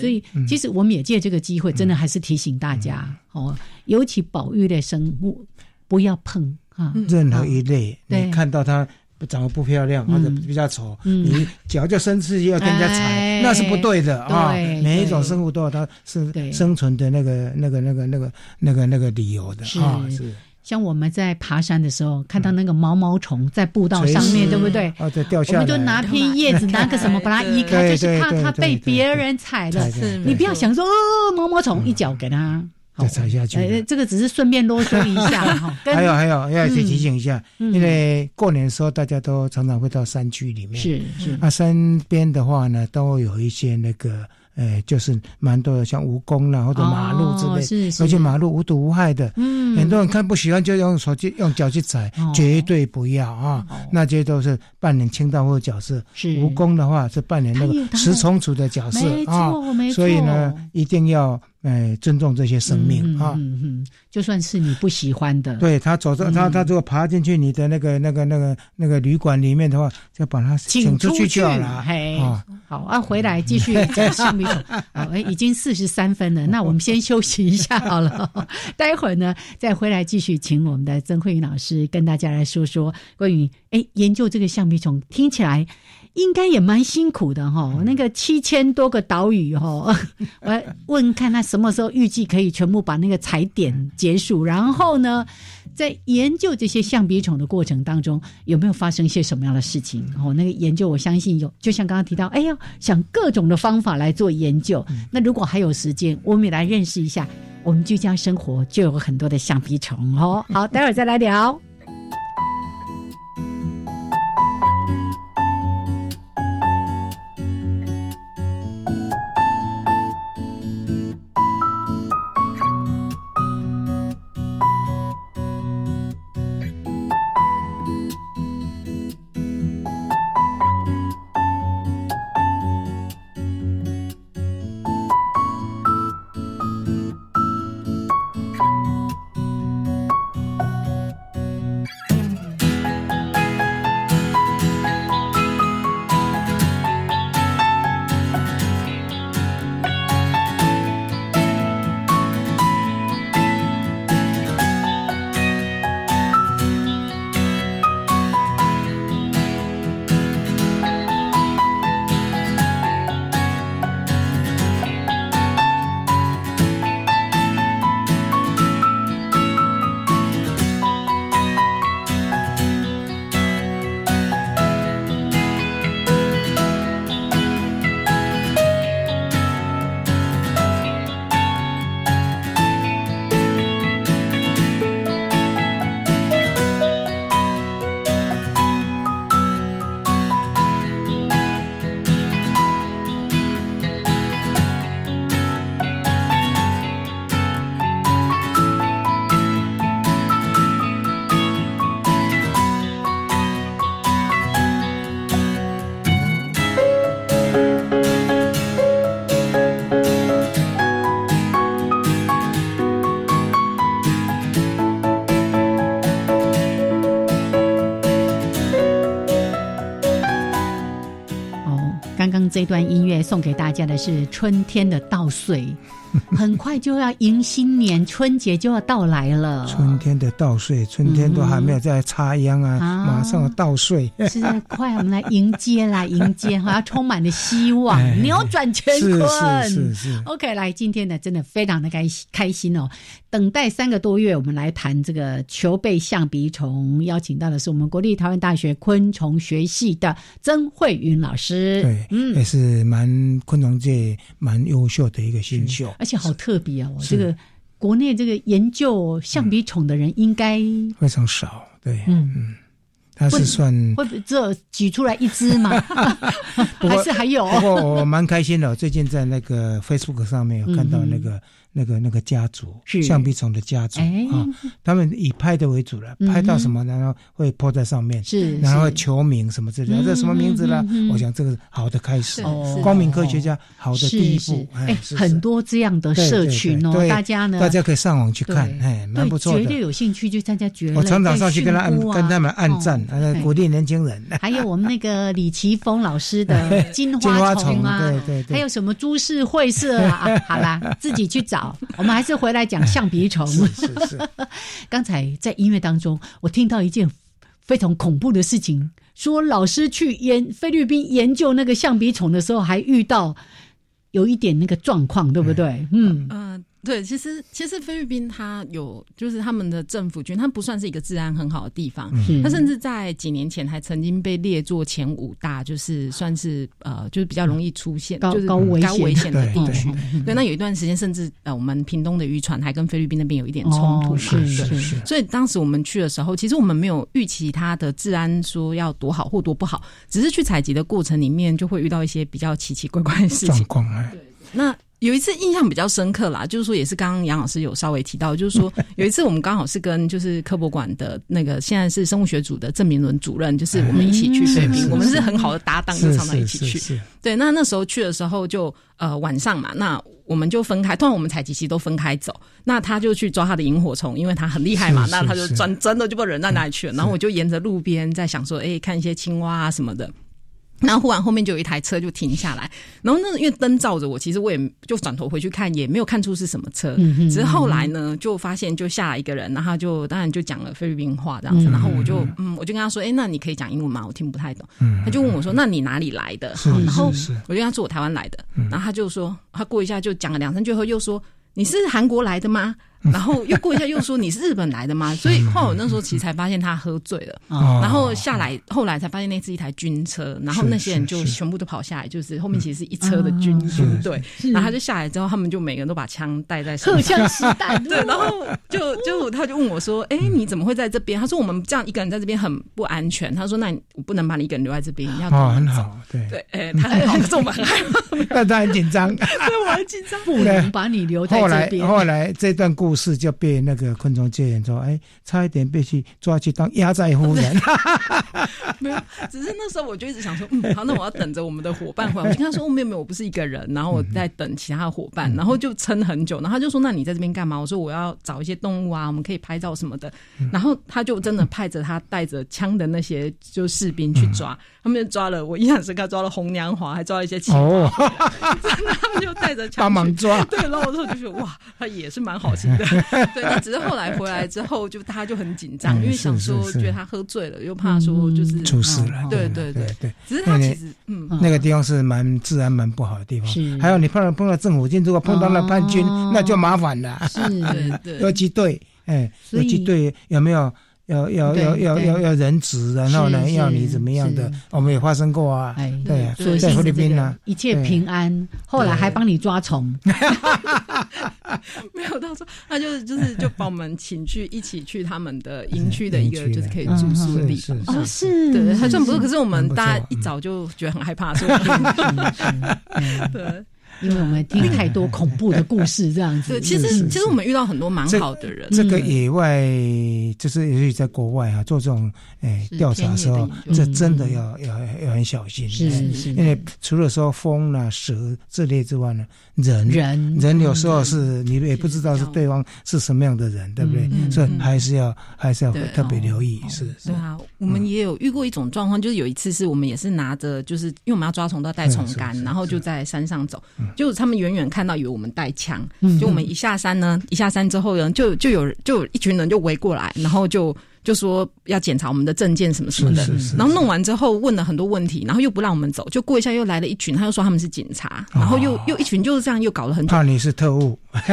所以其实我们也借这个机会，真的还是提醒大家哦，尤其保育类生物不要碰啊，任何一类，你看到它。长得不漂亮或者比较丑，你脚就伸出去要跟人家踩，那是不对的啊！每一种生物都有它是生存的那个、那个、那个、那个、那个、那个理由的啊！是像我们在爬山的时候，看到那个毛毛虫在步道上面对不对？啊，对，掉下来，我们就拿片叶子，拿个什么把它移开，就是怕它被别人踩了。你不要想说，哦，毛毛虫一脚给它。再踩下去。哎，这个只是顺便啰嗦一下 哈。还有还有，要提提醒一下，因为过年的时候大家都常常会到山区里面。是是。啊，山边的话呢，都有一些那个。呃，就是蛮多的，像蜈蚣啦，或者马路之类，是是而且马路无毒无害的。嗯，很多人看不喜欢，就用手机用脚去踩，绝对不要啊！那些都是扮演清道夫的角色。是蜈蚣的话，是扮演那个食虫族的角色啊。所以呢，一定要哎尊重这些生命啊。嗯嗯，就算是你不喜欢的，对他走着，他他如果爬进去你的那个那个那个那个旅馆里面的话，就把他请出去就好了。嘿，好啊，回来继续讲橡皮。哎，已经四十三分了，那我们先休息一下好了。待会儿呢，再回来继续请我们的曾慧云老师跟大家来说说关于哎研究这个橡皮虫，听起来应该也蛮辛苦的哈。那个七千多个岛屿哈，我问看他什么时候预计可以全部把那个踩点结束，然后呢？在研究这些橡皮虫的过程当中，有没有发生一些什么样的事情？哦，那个研究我相信有，就像刚刚提到，哎呀，想各种的方法来做研究。那如果还有时间，我们也来认识一下，我们居家生活就有很多的橡皮虫哦。好，待会儿再来聊。这段音乐送给大家的是春天的稻穗。很快就要迎新年，春节就要到来了。春天的稻穗，春天都还没有在插秧啊，马上要稻穗。是在快，我们来迎接啦，迎接，好像 充满了希望，扭转乾坤。是是是。OK，来，今天呢，真的非常的开心开心哦。等待三个多月，我们来谈这个球背象鼻虫，邀请到的是我们国立台湾大学昆虫学系的曾慧云老师。对，嗯，也是蛮昆虫界蛮优秀的一个新秀。而且好特别啊！我，这个国内这个研究象鼻虫的人应该非常少，对，嗯嗯，他是算会这举出来一只吗？还是还有？不过我蛮开心的，最近在那个 Facebook 上面有看到那个。那个那个家族，橡皮虫的家族啊，他们以拍的为主了，拍到什么，然后会泼在上面，是，然后求名什么之类的，这什么名字呢？我想这个好的开始，光明科学家好的第一步，哎，很多这样的社群哦，大家呢，大家可以上网去看，哎，蛮不错的，绝对有兴趣去参加绝，我常常上去跟他按跟他们按赞，鼓励年轻人。还有我们那个李奇峰老师的金花虫啊，对对对，还有什么株式会社啊，好啦，自己去找。我们还是回来讲象鼻虫。是是是。刚才在音乐当中，我听到一件非常恐怖的事情，说老师去研菲律宾研究那个象鼻虫的时候，还遇到有一点那个状况，对不对？嗯嗯。对，其实其实菲律宾它有，就是他们的政府军，它不算是一个治安很好的地方。它甚至在几年前还曾经被列作前五大，就是算是呃，就是比较容易出现，就是高危危险的地区。对，那有一段时间，甚至呃，我们屏东的渔船还跟菲律宾那边有一点冲突。是是是。所以当时我们去的时候，其实我们没有预期它的治安说要多好或多不好，只是去采集的过程里面就会遇到一些比较奇奇怪怪的事情。对，那。有一次印象比较深刻啦，就是说也是刚刚杨老师有稍微提到，就是说 有一次我们刚好是跟就是科博馆的那个现在是生物学组的郑明伦主任，就是我们一起去菲律宾，我们是很好的搭档，就常常一起去。对，那那时候去的时候就呃晚上嘛，那我们就分开，通常我们采集期都分开走。那他就去抓他的萤火虫，因为他很厉害嘛，那他就专真的就不知道人在哪里去了。然后我就沿着路边在想说，哎，看一些青蛙啊什么的。然后忽然后面就有一台车就停下来，然后那因为灯照着我，其实我也就转头回去看，也没有看出是什么车。只是后来呢，就发现就下来一个人，然后就当然就讲了菲律宾话这样子。然后我就嗯，我就跟他说：“哎，那你可以讲英文吗？我听不太懂。”他就问我说：“那你哪里来的？”然后我就跟他说：“我台湾来的。”然后他就说：“他过一下就讲了两声，最后又说：‘你是韩国来的吗？’” 然后又过一下又说你是日本来的吗？所以后来我那时候其实才发现他喝醉了，然后下来后来才发现那是一台军车，然后那些人就全部都跑下来，就是后面其实是一车的军军队，然后他就下来之后，他们就每个人都把枪带在身上，荷枪实弹。对，然后就就他就问我说：“哎，你怎么会在这边？”他说：“我们这样一个人在这边很不安全。”他说：“那我不能把你一个人留在这边，你要哦很好，对。对，哎，他很好，可是我们很害怕，但他很紧张，对，我很紧张，不能把你留在这边。后来后来这段故事就被那。个昆虫界人说：“哎，差一点被去抓去当压寨夫人。”没有，只是那时候我就一直想说：“嗯，好，那我要等着我们的伙伴回来。”我就跟他说：“没有没有，我不是一个人，然后我在等其他的伙伴，然后就撑很久。”然后他就说：“那你在这边干嘛？”我说：“我要找一些动物啊，我们可以拍照什么的。”然后他就真的派着他带着枪的那些就士兵去抓，他们就抓了。我印象深刻，抓了红娘华，还抓了一些青蛙，真的，他们就带着枪帮忙抓。对，然后我说：“就觉得哇，他也是蛮好心的。” 对。只是后来回来之后，就他就很紧张，因为想说觉得他喝醉了，又怕说就是出事了。对对对对。只是他其实嗯，那个地方是蛮自然蛮不好的地方。还有你碰到碰到政府军，如果碰到了叛军，那就麻烦了。是，对。游击队，哎，游击队有没有？要要要要要要人质，然后呢，要你怎么样的？我们也发生过啊，对，在菲律宾呢，一切平安。后来还帮你抓虫，没有到说，他就就是就把我们请去一起去他们的营区的一个就是可以住宿的地方啊，是，对，还算不错。可是我们大家一早就觉得很害怕，所以 对。因为我们听太多恐怖的故事，这样子。对，其实其实我们遇到很多蛮好的人。这个野外就是尤其在国外啊，做这种哎调查的时候，这真的要要要很小心。是是，因为除了说风啊、蛇这类之外呢，人人人有时候是你也不知道是对方是什么样的人，对不对？所以还是要还是要特别留意。是，对啊，我们也有遇过一种状况，就是有一次是我们也是拿着，就是因为我们要抓虫都要带虫杆，然后就在山上走。就他们远远看到以为我们带枪，就我们一下山呢，一下山之后呢，就就有就有一群人就围过来，然后就。就说要检查我们的证件什么什么的，然后弄完之后问了很多问题，然后又不让我们走，就过一下又来了一群，他又说他们是警察，然后又又一群就是这样又搞了很久，怕你是特务，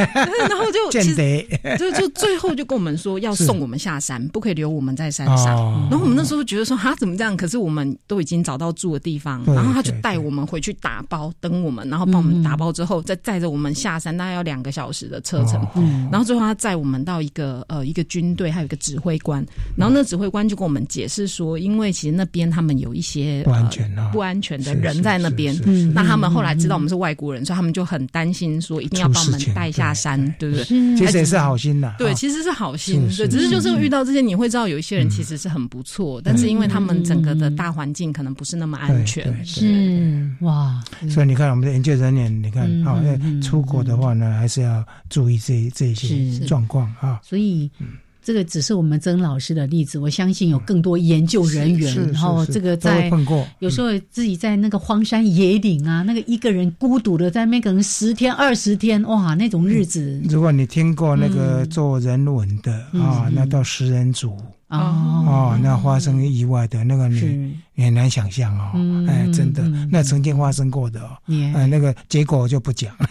然后就 间谍，就就最后就跟我们说要送我们下山，不可以留我们在山上。然后我们那时候觉得说啊怎么这样？可是我们都已经找到住的地方，然后他就带我们回去打包等我们，然后帮我们打包之后再载着我们下山，大概要两个小时的车程。然后最后他载我们到一个呃一个军队，还有一个指挥官。然后那指挥官就跟我们解释说，因为其实那边他们有一些不安全啊，不安全的人在那边。那他们后来知道我们是外国人，所以他们就很担心，说一定要帮我们带下山，对不对？其实也是好心的，对，其实是好心。对，只是就是遇到这些，你会知道有一些人其实是很不错，但是因为他们整个的大环境可能不是那么安全。是哇，所以你看我们的研究人员，你看啊，出国的话呢，还是要注意这这些状况啊。所以。这个只是我们曾老师的例子，我相信有更多研究人员，然后这个在有时候自己在那个荒山野岭啊，那个一个人孤独的在那边可能十天二十天，哇，那种日子。如果你听过那个做人文的啊，那到食人族哦，那发生意外的那个你你很难想象哦，哎，真的，那曾经发生过的哦，哎，那个结果就不讲。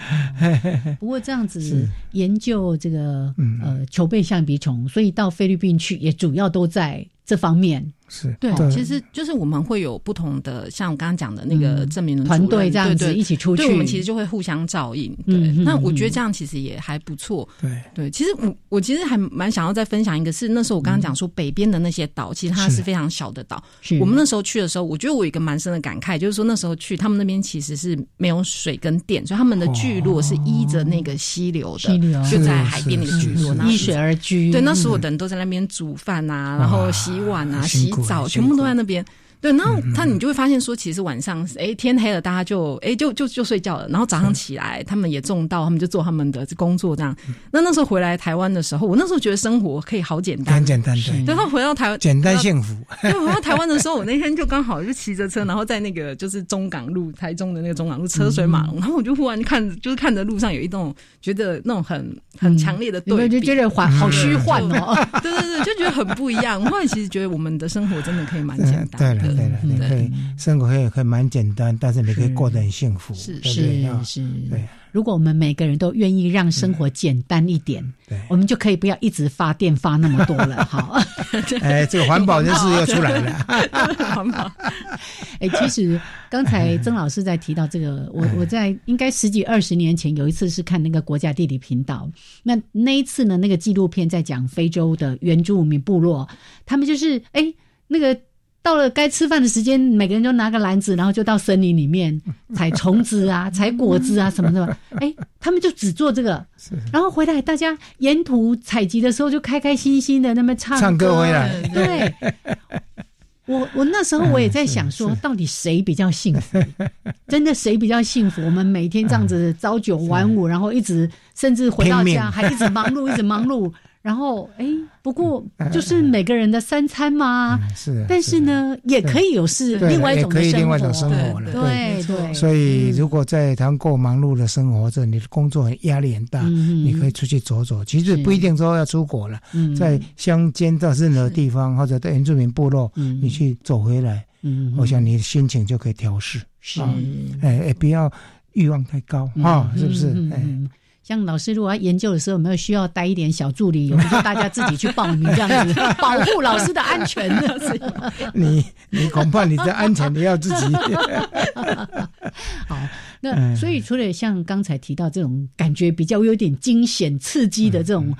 不过这样子研究这个呃球背象鼻虫，所以到菲律宾去也主要都在这方面。是。对，其实就是我们会有不同的，像我刚刚讲的那个证明的团队这样子一起出去，我们其实就会互相照应。对，那我觉得这样其实也还不错。对。对，其实我我其实还蛮想要再分享一个，是那时候我刚刚讲说北边的那些岛，其实它是。非常小的岛。我们那时候去的时候，我觉得我有一个蛮深的感慨，就是说那时候去他们那边其实是没有水跟电，所以他们的聚落是依着那个溪流的，就在海边那个聚落，依水而居。对，那时候的人都在那边煮饭啊，然后洗碗啊，洗。澡全部都在那边。对，然后他你就会发现说，其实晚上哎天黑了，大家就哎就就就睡觉了。然后早上起来，他们也种稻，他们就做他们的工作这样。那那时候回来台湾的时候，我那时候觉得生活可以好简单，很简单对。然后回到台湾，简单幸福。对，回到台湾的时候，我那天就刚好就骑着车，然后在那个就是中港路，台中的那个中港路车水马龙，然后我就忽然看，就是看着路上有一种觉得那种很很强烈的对比，就觉得幻好虚幻哦。对对对，就觉得很不一样。我后来其实觉得我们的生活真的可以蛮简单的。对了对了，你可以。生活可以可以蛮简单，但是你可以过得很幸福，是是是。对，如果我们每个人都愿意让生活简单一点，对，我们就可以不要一直发电发那么多了。好，哎，这个环保人士又出来了。环保。哎，其实刚才曾老师在提到这个，我我在应该十几二十年前有一次是看那个国家地理频道，那那一次呢，那个纪录片在讲非洲的原住民部落，他们就是哎那个。到了该吃饭的时间，每个人就拿个篮子，然后就到森林里面采虫子啊、采果子啊什么的。哎，他们就只做这个，然后回来大家沿途采集的时候就开开心心的那么唱 唱歌回来。对，我我那时候我也在想说，到底谁比较幸福？真的谁比较幸福？我们每天这样子朝九晚五，然后一直甚至回到家还一直忙碌，一直忙碌。然后，哎，不过就是每个人的三餐嘛，是。但是呢，也可以有是另外一种生活了，对对。所以，如果在台湾过忙碌的生活着，你的工作压力很大，你可以出去走走。其实不一定说要出国了，在乡间到任何地方，或者在原住民部落，你去走回来，我想你的心情就可以调试。是，哎哎，不要欲望太高啊，是不是？哎。像老师如果要研究的时候，有没有需要带一点小助理？我们 就大家自己去报名这样子，保护老师的安全呢。你你恐怕你的安全你要自己。好，那所以除了像刚才提到这种感觉比较有点惊险刺激的这种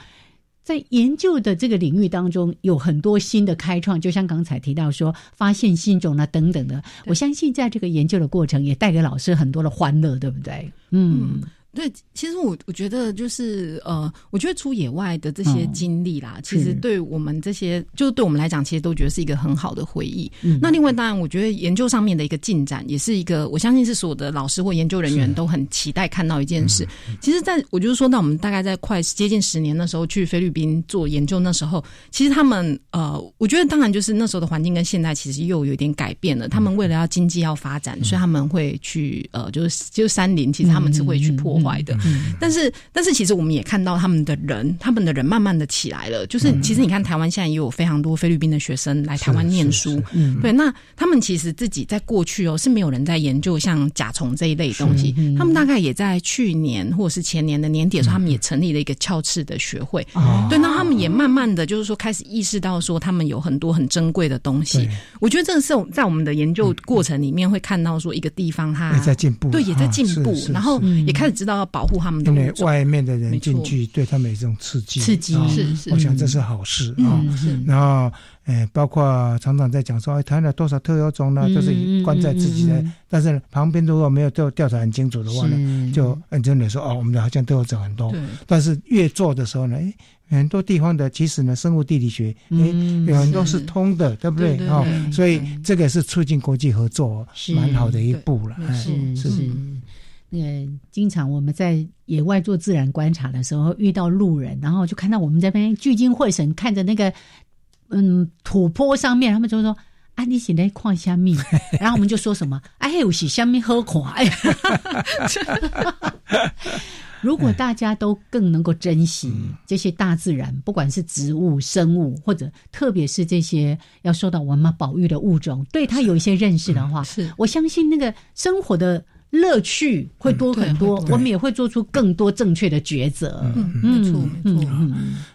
在研究的这个领域当中，有很多新的开创，就像刚才提到说发现新种啊等等的。我相信在这个研究的过程，也带给老师很多的欢乐，对不对？嗯。对，其实我我觉得就是呃，我觉得出野外的这些经历啦，其实对我们这些，就是对我们来讲，其实都觉得是一个很好的回忆。那另外，当然，我觉得研究上面的一个进展，也是一个我相信是所有的老师或研究人员都很期待看到一件事。其实，在我就是说，那我们大概在快接近十年的时候去菲律宾做研究，那时候其实他们呃，我觉得当然就是那时候的环境跟现在其实又有点改变了。他们为了要经济要发展，所以他们会去呃，就是就是山林，其实他们是会去破。坏的，但是但是其实我们也看到他们的人，他们的人慢慢的起来了。就是其实你看台湾现在也有非常多菲律宾的学生来台湾念书，对，那他们其实自己在过去哦是没有人在研究像甲虫这一类东西，他们大概也在去年或者是前年的年底的时候，他们也成立了一个鞘翅的学会，哦。对，那他们也慢慢的就是说开始意识到说他们有很多很珍贵的东西。我觉得这个是在我们的研究过程里面会看到说一个地方它也在进步，对，也在进步，然后也开始知道。要保护他们，因为外面的人进去对他们有这种刺激，刺激是是，我想这是好事啊。然后，诶，包括厂长在讲说，哎，谈了多少特有种呢？就是关在自己的，但是旁边如果没有调调查很清楚的话呢，就很真的说哦，我们好像都有种很多。但是越做的时候呢，哎，很多地方的其实呢，生物地理学哎有很多是通的，对不对啊？所以这个是促进国际合作蛮好的一步了。是是。那个经常我们在野外做自然观察的时候，遇到路人，然后就看到我们这边聚精会神看着那个嗯土坡上面，他们就说：“啊，你现在看虾米？” 然后我们就说什么：“哎，有是虾米好看？”哎，如果大家都更能够珍惜这些大自然，不管是植物、生物，或者特别是这些要受到我们保育的物种，对它有一些认识的话，是我相信那个生活的。乐趣会多很多，我们也会做出更多正确的抉择。嗯，没错，没错。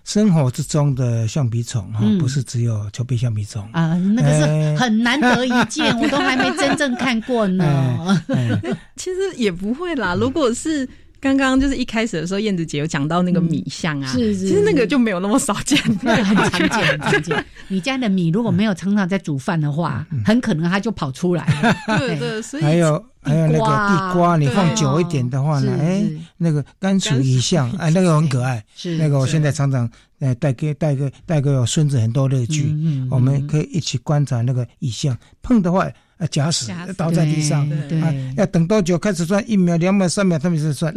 生活之中的橡皮虫哈，不是只有丘比橡皮虫啊，那个是很难得一见，我都还没真正看过呢。其实也不会啦，如果是。刚刚就是一开始的时候，燕子姐有讲到那个米象啊，是是，其实那个就没有那么少见，那个 很常见，很常见。你家的米如果没有常常在煮饭的话，很可能它就跑出来了。对对，所以还有还有那个地瓜，你放久一点的话呢，哎，那个甘薯蚁象，哎，那个很可爱。是那个我现在常常呃带给带给带给我孙子很多乐趣。我们可以一起观察那个蚁象，碰的话。啊，假死倒在地上，啊，要等多久开始算？一秒、两秒、三秒，他们是算。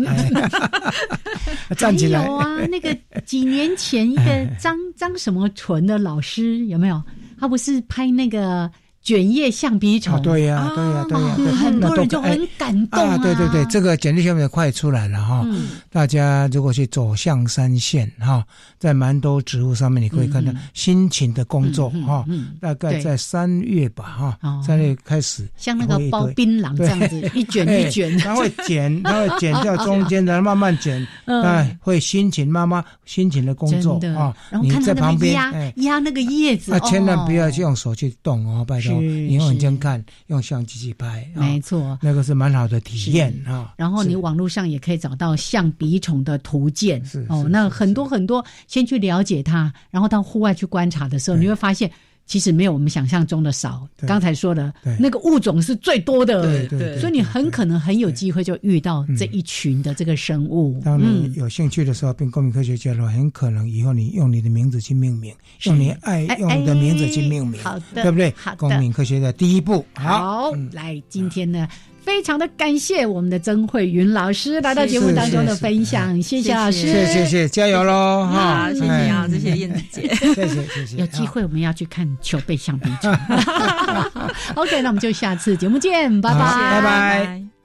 站起来。有啊，那个几年前一个 张张什么纯的老师有没有？他不是拍那个。卷叶橡皮虫，对呀，对呀，对呀，很多人就很感动啊！对对对，这个卷叶橡皮快出来了哈！大家如果去走象山线哈，在蛮多植物上面你可以看到辛勤的工作哈。大概在三月吧哈，三月开始，像那个包槟榔这样子，一卷 一卷，它会剪，它会剪掉中间的，慢慢剪，哎，会辛勤妈妈辛勤的工作啊！你在旁边压压那个叶子，啊，千万不要去用手去动哦，拜托。你用眼睛看，用相机去拍，没错，那个是蛮好的体验啊。然后你网络上也可以找到象鼻虫的图鉴，哦，那很多很多，先去了解它，然后到户外去观察的时候，你会发现。其实没有我们想象中的少。刚才说的那个物种是最多的，所以你很可能很有机会就遇到这一群的这个生物。当你有兴趣的时候，变公民科学家的话，很可能以后你用你的名字去命名，用你爱用的名字去命名，好的，对不对？好的，公民科学的第一步。好，来，今天呢？非常的感谢我们的曾慧云老师来到节目当中的分享，谢谢老师，谢谢谢谢，加油喽！好，谢谢啊，谢谢燕子姐，谢谢谢谢。有机会我们要去看球背橡皮球。OK，那我们就下次节目见，拜拜拜拜。